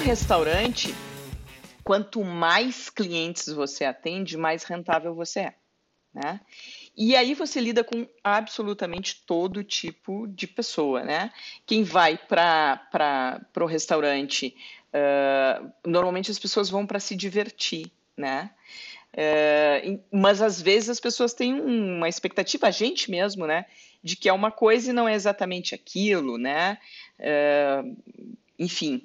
restaurante, quanto mais clientes você atende, mais rentável você é. Né? E aí você lida com absolutamente todo tipo de pessoa, né? Quem vai para o restaurante, uh, normalmente as pessoas vão para se divertir, né? Mas às vezes as pessoas têm uma expectativa, a gente mesmo, né? De que é uma coisa e não é exatamente aquilo, né? Enfim,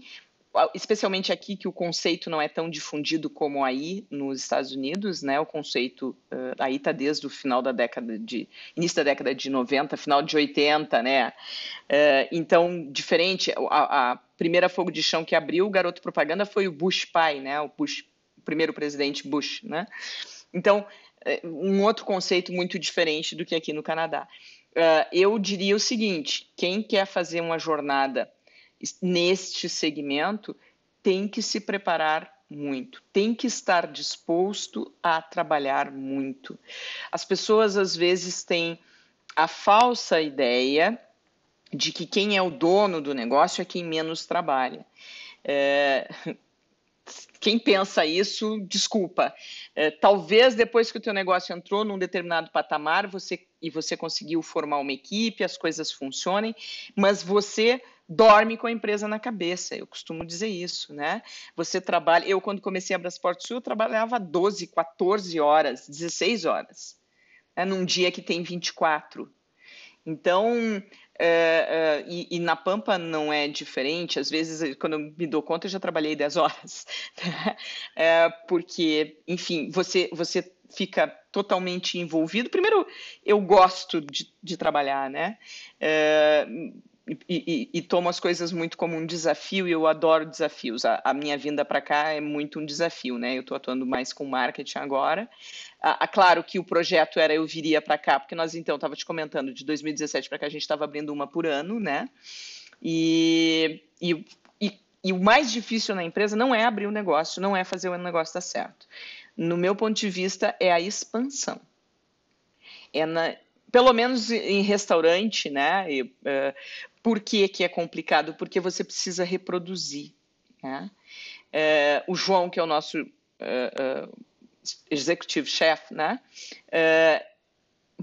especialmente aqui que o conceito não é tão difundido como aí nos Estados Unidos, né? O conceito uh, aí está desde o final da década de início da década de 90, final de 80, né? Uh, então, diferente, a, a, primeira fogo de chão que abriu o garoto propaganda foi o Bush pai, né? O Bush, o primeiro presidente Bush, né? Então, um outro conceito muito diferente do que aqui no Canadá. Uh, eu diria o seguinte: quem quer fazer uma jornada neste segmento tem que se preparar muito, tem que estar disposto a trabalhar muito. As pessoas às vezes têm a falsa ideia de que quem é o dono do negócio é quem menos trabalha. É, quem pensa isso, desculpa. É, talvez depois que o teu negócio entrou num determinado patamar, você e você conseguiu formar uma equipe, as coisas funcionem, mas você dorme com a empresa na cabeça. Eu costumo dizer isso, né? Você trabalha. Eu, quando comecei a Brasport Sul, eu trabalhava 12, 14 horas, 16 horas, né? num dia que tem 24. Então, é, é, e, e, na Pampa não é diferente, às vezes, quando eu me dou conta, eu já trabalhei 10 horas, né? é, porque, enfim, você, você fica totalmente envolvido. Primeiro, eu gosto de, de trabalhar, né? E, e, e, tomo as coisas muito como um desafio e eu adoro desafios. A, a minha vinda para cá é muito um desafio, né? Eu estou atuando mais com marketing agora. Ah, claro que o projeto era eu viria para cá, porque nós então estava te comentando de 2017 para cá a gente estava abrindo uma por ano, né? E, e, e, e o mais difícil na empresa não é abrir o negócio, não é fazer o negócio dar certo. No meu ponto de vista, é a expansão. É na, pelo menos em restaurante, né? E, uh, por que, que é complicado? Porque você precisa reproduzir. Né? Uh, o João, que é o nosso uh, executive chef, né?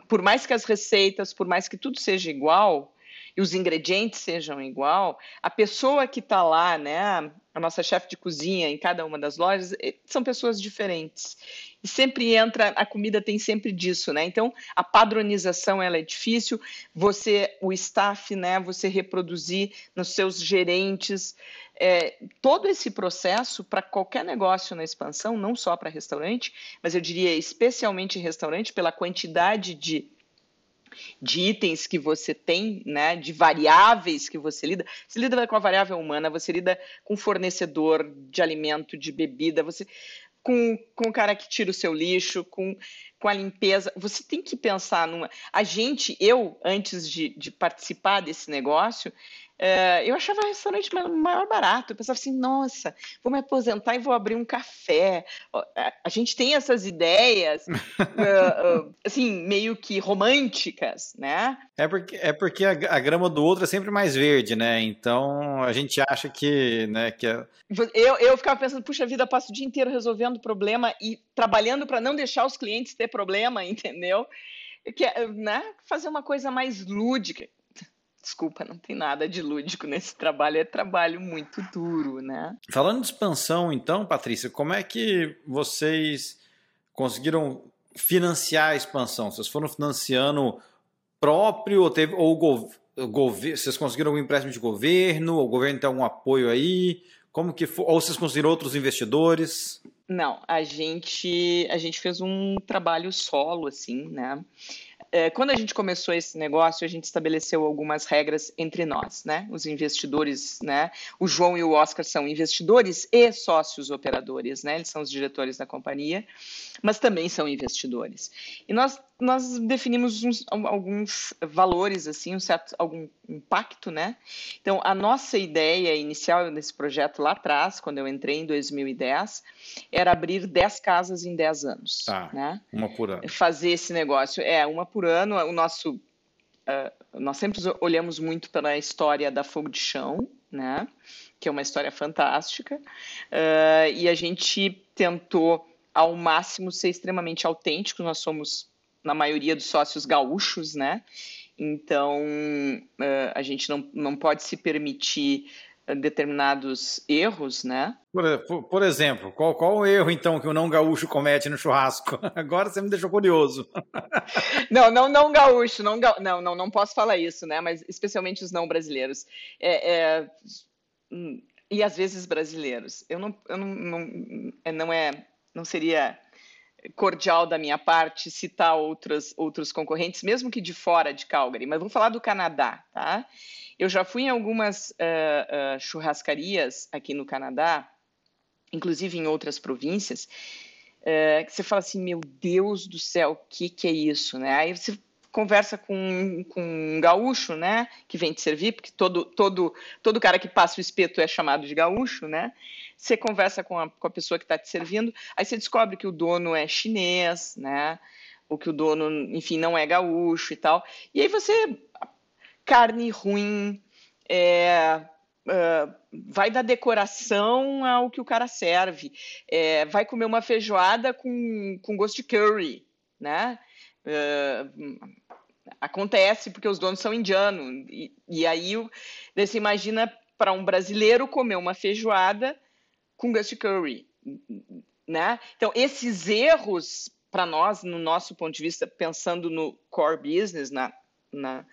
por mais que as receitas, por mais que tudo seja igual, e os ingredientes sejam igual, a pessoa que está lá, né, a nossa chefe de cozinha em cada uma das lojas, são pessoas diferentes. E sempre entra, a comida tem sempre disso, né? Então, a padronização ela é difícil, você, o staff, né, você reproduzir nos seus gerentes, é, todo esse processo para qualquer negócio na expansão, não só para restaurante, mas eu diria especialmente restaurante, pela quantidade de de itens que você tem, né, de variáveis que você lida. Você lida com a variável humana, você lida com fornecedor de alimento, de bebida, você com, com o cara que tira o seu lixo, com, com a limpeza. Você tem que pensar numa. A gente, eu, antes de, de participar desse negócio, é, eu achava restaurante maior barato. Eu pensava assim, nossa, vou me aposentar e vou abrir um café. A gente tem essas ideias, uh, uh, assim, meio que românticas, né? É porque, é porque a, a, grama do outro é sempre mais verde, né? Então a gente acha que, né, que é... eu, eu ficava pensando, puxa vida, passo o dia inteiro resolvendo problema e trabalhando para não deixar os clientes ter problema, entendeu? Que, né, fazer uma coisa mais lúdica desculpa, não tem nada de lúdico nesse trabalho, é trabalho muito duro, né? Falando de expansão, então, Patrícia, como é que vocês conseguiram financiar a expansão? Vocês foram financiando próprio ou teve ou governo? vocês conseguiram algum empréstimo de governo? O governo tem algum apoio aí? Como que foi? Ou vocês conseguiram outros investidores? Não, a gente a gente fez um trabalho solo assim, né? É, quando a gente começou esse negócio, a gente estabeleceu algumas regras entre nós, né? Os investidores, né? O João e o Oscar são investidores e sócios operadores, né? Eles são os diretores da companhia, mas também são investidores. E nós nós definimos uns, alguns valores, assim, um certo, algum impacto, né? Então, a nossa ideia inicial nesse projeto lá atrás, quando eu entrei em 2010, era abrir 10 casas em 10 anos. Tá, né? uma por ano. Fazer esse negócio. É, uma por ano. O nosso... Uh, nós sempre olhamos muito pela história da Fogo de Chão, né? Que é uma história fantástica. Uh, e a gente tentou ao máximo ser extremamente autêntico. Nós somos, na maioria dos sócios, gaúchos, né? Então, uh, a gente não, não pode se permitir determinados erros, né? Por, por, exemplo, qual, qual o erro, então, que o não gaúcho comete no churrasco? Agora você me deixou curioso. não, não, não gaúcho, não, não, não, não posso falar isso, né? Mas especialmente os não brasileiros. É, é, e às vezes brasileiros. Eu não, eu não, não, é, não é, não seria cordial da minha parte citar outros, outros concorrentes, mesmo que de fora de Calgary, mas vou falar do Canadá, tá? Eu já fui em algumas uh, uh, churrascarias aqui no Canadá, inclusive em outras províncias, uh, que você fala assim, meu Deus do céu, o que, que é isso, né? Aí você conversa com, com um gaúcho, né, que vem te servir, porque todo, todo, todo cara que passa o espeto é chamado de gaúcho, né? Você conversa com a, com a pessoa que está te servindo, aí você descobre que o dono é chinês, né? Ou que o dono, enfim, não é gaúcho e tal. E aí você. Carne ruim, é, Uh, vai da decoração ao que o cara serve. É, vai comer uma feijoada com, com gosto de curry, né? Uh, acontece porque os donos são indianos. E, e aí você imagina para um brasileiro comer uma feijoada com de curry, né? Então, esses erros, para nós, no nosso ponto de vista, pensando no core business, na, na,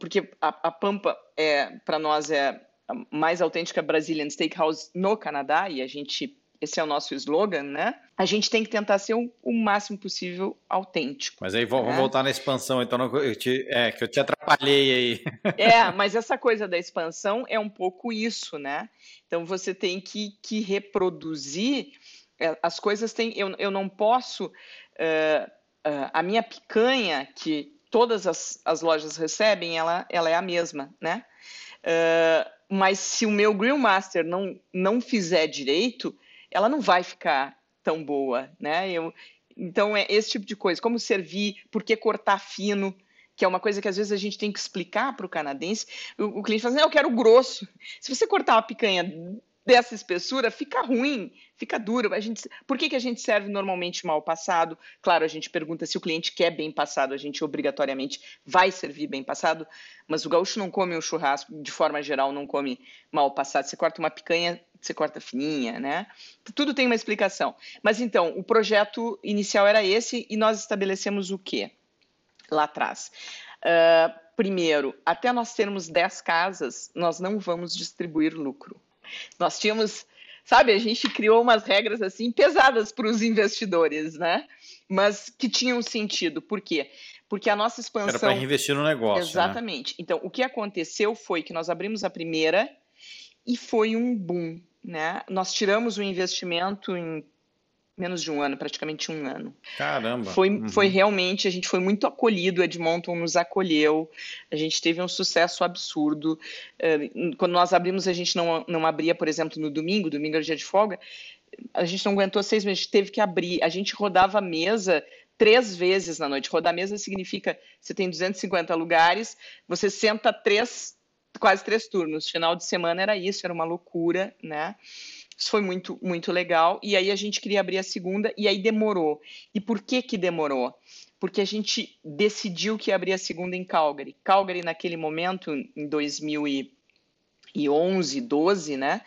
porque a, a Pampa, é, para nós, é a mais autêntica Brazilian Steakhouse no Canadá, e a gente esse é o nosso slogan, né? A gente tem que tentar ser o, o máximo possível autêntico. Mas aí vamos né? voltar na expansão, então eu te, é, que eu te atrapalhei aí. É, mas essa coisa da expansão é um pouco isso, né? Então você tem que, que reproduzir é, as coisas têm. Eu, eu não posso. Uh, uh, a minha picanha, que todas as, as lojas recebem, ela, ela é a mesma, né? Uh, mas se o meu Grill Master não, não fizer direito, ela não vai ficar tão boa, né? Eu, então é esse tipo de coisa, como servir, por que cortar fino, que é uma coisa que às vezes a gente tem que explicar para o canadense. O, cliente fala assim, eu quero grosso. Se você cortar uma picanha dessa espessura, fica ruim, fica duro. A gente, por que, que a gente serve normalmente mal passado? Claro, a gente pergunta se o cliente quer bem passado, a gente obrigatoriamente vai servir bem passado, mas o gaúcho não come o churrasco, de forma geral, não come mal passado. Você corta uma picanha, você corta fininha, né? Tudo tem uma explicação. Mas então, o projeto inicial era esse e nós estabelecemos o quê? Lá atrás. Uh, primeiro, até nós termos 10 casas, nós não vamos distribuir lucro. Nós tínhamos, sabe, a gente criou umas regras assim pesadas para os investidores, né? Mas que tinham sentido. Por quê? Porque a nossa expansão. Era para investir no negócio. Né? Exatamente. Né? Então, o que aconteceu foi que nós abrimos a primeira e foi um boom. Né? Nós tiramos o investimento em menos de um ano, praticamente um ano. Caramba! Foi, uhum. foi realmente, a gente foi muito acolhido, Edmonton nos acolheu, a gente teve um sucesso absurdo. Eh, quando nós abrimos, a gente não, não abria, por exemplo, no domingo, domingo era dia de folga, a gente não aguentou seis meses, teve que abrir. A gente rodava a mesa três vezes na noite. Rodar a mesa significa você tem 250 lugares, você senta três, quase três turnos. Final de semana era isso, era uma loucura, né? Isso foi muito, muito legal. E aí a gente queria abrir a segunda e aí demorou. E por que que demorou? Porque a gente decidiu que ia abrir a segunda em Calgary. Calgary, naquele momento, em 2000 e 2011, 12, né?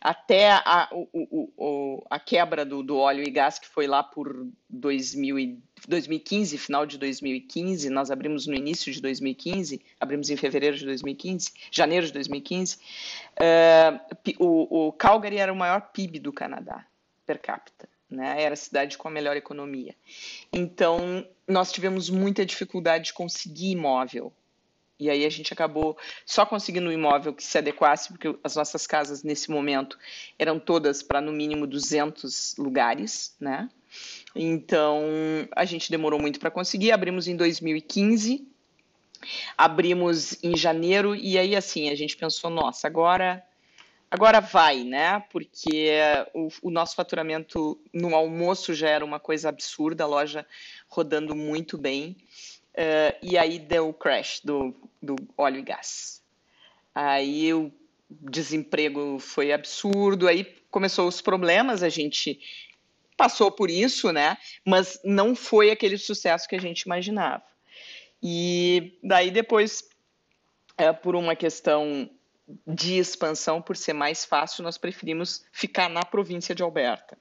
Até a, o, o, a quebra do, do, óleo e gás, que foi lá por 2000 e, 2015, final de 2015, nós abrimos no início de 2015, abrimos em fevereiro de 2015, janeiro de 2015. Uh, o, o Calgary era o maior PIB do Canadá, per capita. Né? Era a cidade com a melhor economia. Então, nós tivemos muita dificuldade de conseguir imóvel e aí a gente acabou só conseguindo um imóvel que se adequasse, porque as nossas casas nesse momento eram todas para no mínimo 200 lugares, né? Então a gente demorou muito para conseguir. Abrimos em 2015, abrimos em janeiro e aí assim a gente pensou, nossa, agora agora vai, né? Porque o, o nosso faturamento no almoço já era uma coisa absurda, a loja rodando muito bem. Uh, e aí deu o crash do, do óleo e gás. Aí eu desemprego foi absurdo, aí começou os problemas, a gente passou por isso, né? Mas não foi aquele sucesso que a gente imaginava. E daí depois, é, por uma questão de expansão, por ser mais fácil, nós preferimos ficar na província de Alberta.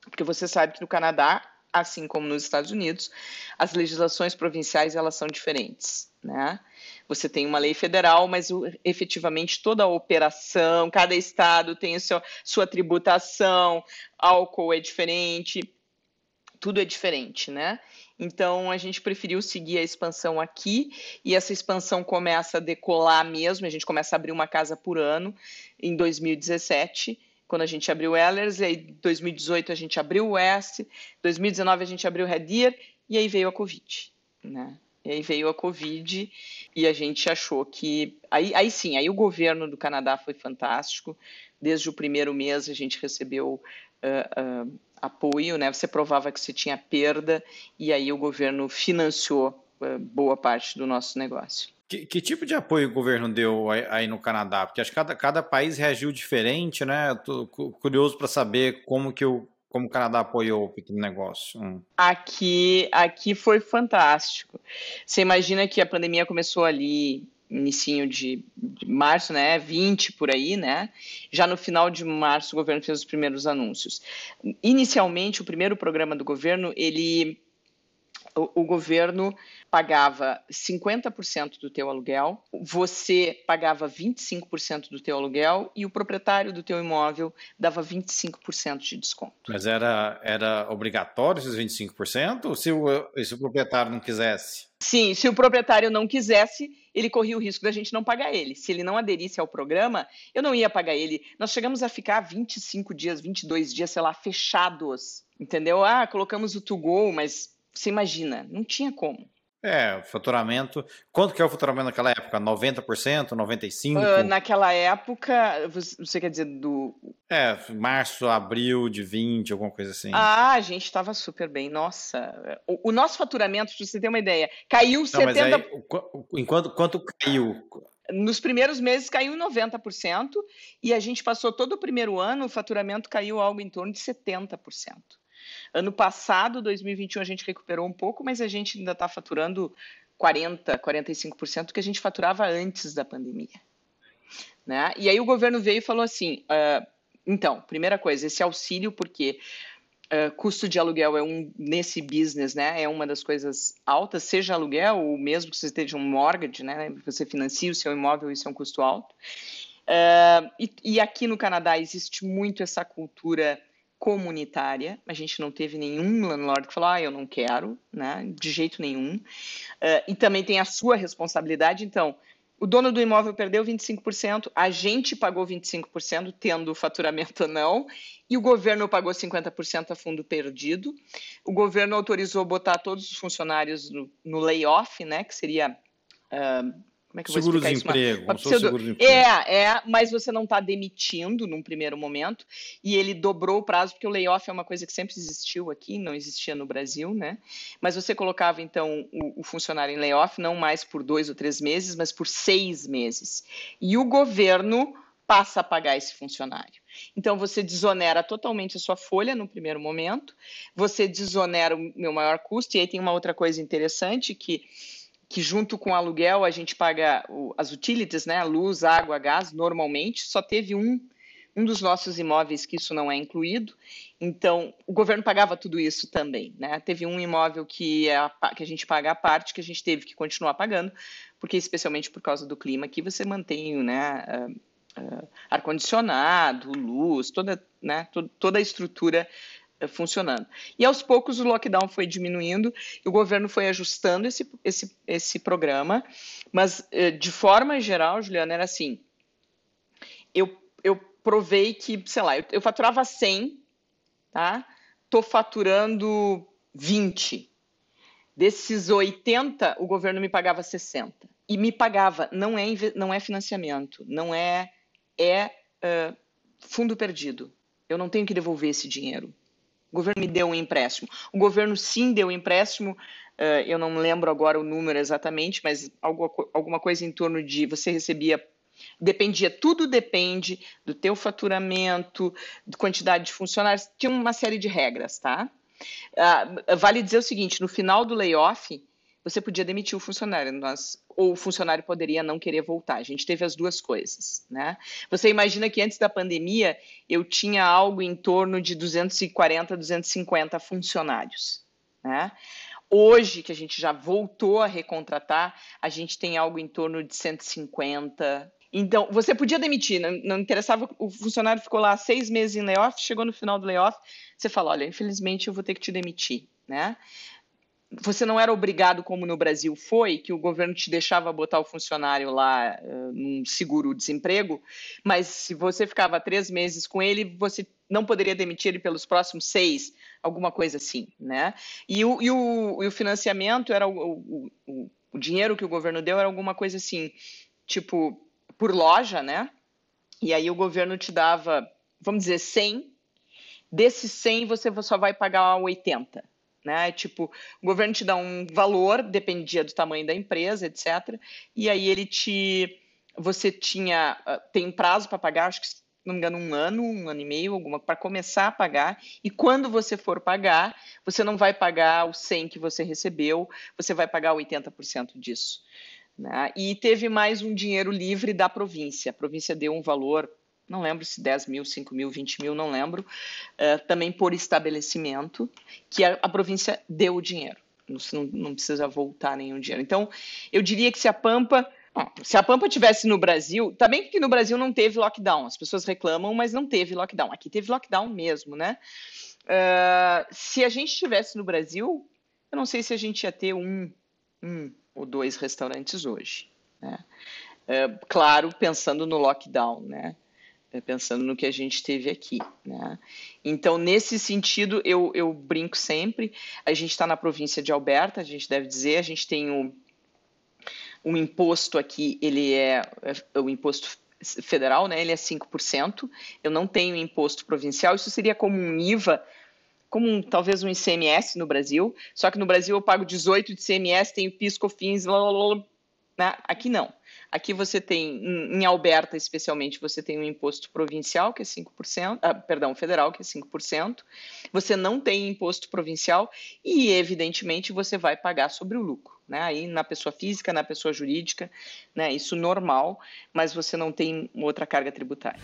Porque você sabe que no Canadá, assim como nos Estados Unidos, as legislações provinciais elas são diferentes, né? Você tem uma lei federal, mas efetivamente toda a operação, cada estado tem a sua, sua tributação, álcool é diferente, tudo é diferente, né? Então a gente preferiu seguir a expansão aqui e essa expansão começa a decolar mesmo. A gente começa a abrir uma casa por ano em 2017, quando a gente abriu o Ellers, e aí 2018 a gente abriu o West, 2019 a gente abriu o Red Deer e aí veio a Covid, né? E aí veio a Covid e a gente achou que. Aí, aí sim, aí o governo do Canadá foi fantástico. Desde o primeiro mês a gente recebeu uh, uh, apoio, né? Você provava que você tinha perda e aí o governo financiou uh, boa parte do nosso negócio. Que, que, tipo de apoio o governo deu aí, no Canadá? Porque acho que cada, cada país reagiu diferente, né? Estou curioso para saber como que o, como o Canadá apoiou o pequeno negócio? Hum. Aqui, aqui foi fantástico. Você imagina que a pandemia começou ali inicinho de, de, março, né, 20 por aí, né? Já no final de março o governo fez os primeiros anúncios. Inicialmente, o primeiro programa do governo, ele o, o governo pagava 50% do teu aluguel, você pagava 25% do teu aluguel e o proprietário do teu imóvel dava 25% de desconto. Mas era, era obrigatório esses 25% ou se o, se o proprietário não quisesse? Sim, se o proprietário não quisesse, ele corria o risco da gente não pagar ele. Se ele não aderisse ao programa, eu não ia pagar ele. Nós chegamos a ficar 25 dias, 22 dias, sei lá, fechados. Entendeu? Ah, colocamos o to go, mas você imagina, não tinha como. É, faturamento. Quanto que é o faturamento naquela época? 90%, 95%? Uh, naquela época, você quer dizer do. É, março, abril de 20, alguma coisa assim. Ah, a gente estava super bem. Nossa. O, o, nosso faturamento, para você ter uma ideia, caiu Não, 70%. Mas aí, enquanto, quanto caiu? Nos primeiros meses caiu 90% e a gente passou todo o primeiro ano, o faturamento caiu algo em torno de 70%. Ano passado, 2021, a gente recuperou um pouco, mas a gente ainda está faturando 40%, 45% do que a gente faturava antes da pandemia. Né? E aí o governo veio e falou assim: uh, então, primeira coisa, esse auxílio, porque uh, custo de aluguel é um, nesse business, né? É uma das coisas altas, seja aluguel ou mesmo que você esteja um mortgage, né? Você financia o seu imóvel, isso é um custo alto. Uh, e, e aqui no Canadá existe muito essa cultura comunitária. A gente não teve nenhum landlord que falou, ah, eu não quero, né? De jeito nenhum. Uh, e também tem a sua responsabilidade. Então, o dono do imóvel perdeu 25%, a gente pagou 25%, tendo faturamento ou não, e o governo pagou 50% a fundo perdido. O governo autorizou botar todos os funcionários no, no layoff, né? Que seria. Uh, como é que eu seguro vou explicar isso? Uma, uma pseudo... É, é, mas você não está demitindo num primeiro momento, e ele dobrou o prazo, porque o layoff é uma coisa que sempre existiu aqui, não existia no Brasil, né? Mas você colocava, então, o, o funcionário em layoff não mais por dois ou três meses, mas por seis meses. E o governo passa a pagar esse funcionário. Então, você desonera totalmente a sua folha no primeiro momento, você desonera o meu maior custo, e aí tem uma outra coisa interessante que que junto com o aluguel a gente paga o, as utilities, né, luz, água, gás, normalmente, só teve um, um dos nossos imóveis que isso não é incluído, então o governo pagava tudo isso também, né, teve um imóvel que, é a, que a gente paga a parte, que a gente teve que continuar pagando, porque especialmente por causa do clima aqui você mantém, né, uh, uh, ar-condicionado, luz, toda, né, toda a estrutura funcionando. E aos poucos o lockdown foi diminuindo e o governo foi ajustando esse, esse, esse programa, mas eh, de forma geral, Juliana, era assim: eu, eu provei que, sei lá, eu, eu faturava 100, tá? Tô faturando 20. Desses 80, o governo me pagava 60. E me pagava, não é, não é financiamento, não é, é uh, fundo perdido. Eu não tenho que devolver esse dinheiro. O governo me deu um empréstimo. O governo sim deu um empréstimo, uh, eu não lembro agora o número exatamente, mas algo, alguma coisa em torno de você recebia Dependia, tudo depende do teu faturamento, de quantidade de funcionários, tinha uma série de regras, tá? Uh, vale dizer o seguinte: no final do layoff, você podia demitir o funcionário, nós, ou o funcionário poderia não querer voltar. A gente teve as duas coisas, né? Você imagina que antes da pandemia eu tinha algo em torno de 240, 250 funcionários, né? Hoje, que a gente já voltou a recontratar, a gente tem algo em torno de 150. Então, você podia demitir, não, não interessava, o funcionário ficou lá seis meses em layoff, chegou no final do layoff, você fala, olha, infelizmente eu vou ter que te demitir, né? Você não era obrigado, como no Brasil foi, que o governo te deixava botar o funcionário lá uh, num seguro-desemprego, mas se você ficava três meses com ele, você não poderia demitir ele pelos próximos seis, alguma coisa assim, né? E o, e o, e o financiamento era o, o, o dinheiro que o governo deu era alguma coisa assim, tipo, por loja, né? E aí o governo te dava, vamos dizer, 100, desses 100 você só vai pagar 80, né? Tipo, o governo te dá um valor, dependia do tamanho da empresa, etc. E aí ele te. Você tinha. Ah, tem prazo para pagar, acho que, se não me engano, um ano, um ano e meio, alguma, para começar a pagar. E quando você for pagar, você não vai pagar o 100 que você recebeu, você vai pagar 80% disso. Né? E teve mais um dinheiro livre da província. A província deu um valor não lembro se 10 mil, 5 mil, 20 mil, não lembro, uh, também por estabelecimento, que a, a província deu o dinheiro. Não, não, precisa voltar nenhum dinheiro. Então, eu diria que se a Pampa. se a Pampa tivesse no Brasil, também que no Brasil não teve lockdown, as pessoas reclamam, mas não teve lockdown. Aqui teve lockdown mesmo, né? Uh, se a gente estivesse no Brasil, eu não sei se a gente ia ter um, um ou dois restaurantes hoje. Né? Uh, claro, pensando no lockdown, né? É, pensando no que a gente teve aqui. Né? Então, nesse sentido, eu, eu brinco sempre. A gente está na província de Alberta, a gente deve dizer, a gente tem o, o imposto aqui, ele é, é o imposto federal, né? ele é 5%. Eu não tenho imposto provincial, isso seria como um IVA, como um, talvez um ICMS no Brasil, só que no Brasil eu pago 18 de ICMS, tenho PIS, COFINS, blá, blá, blá, né? aqui não. Aqui você tem, em Alberta especialmente, você tem um imposto provincial, que é 5%, ah, perdão, federal, que é 5%. Você não tem imposto provincial e, evidentemente, você vai pagar sobre o lucro. Né? Aí na pessoa física, na pessoa jurídica, né? isso normal, mas você não tem outra carga tributária.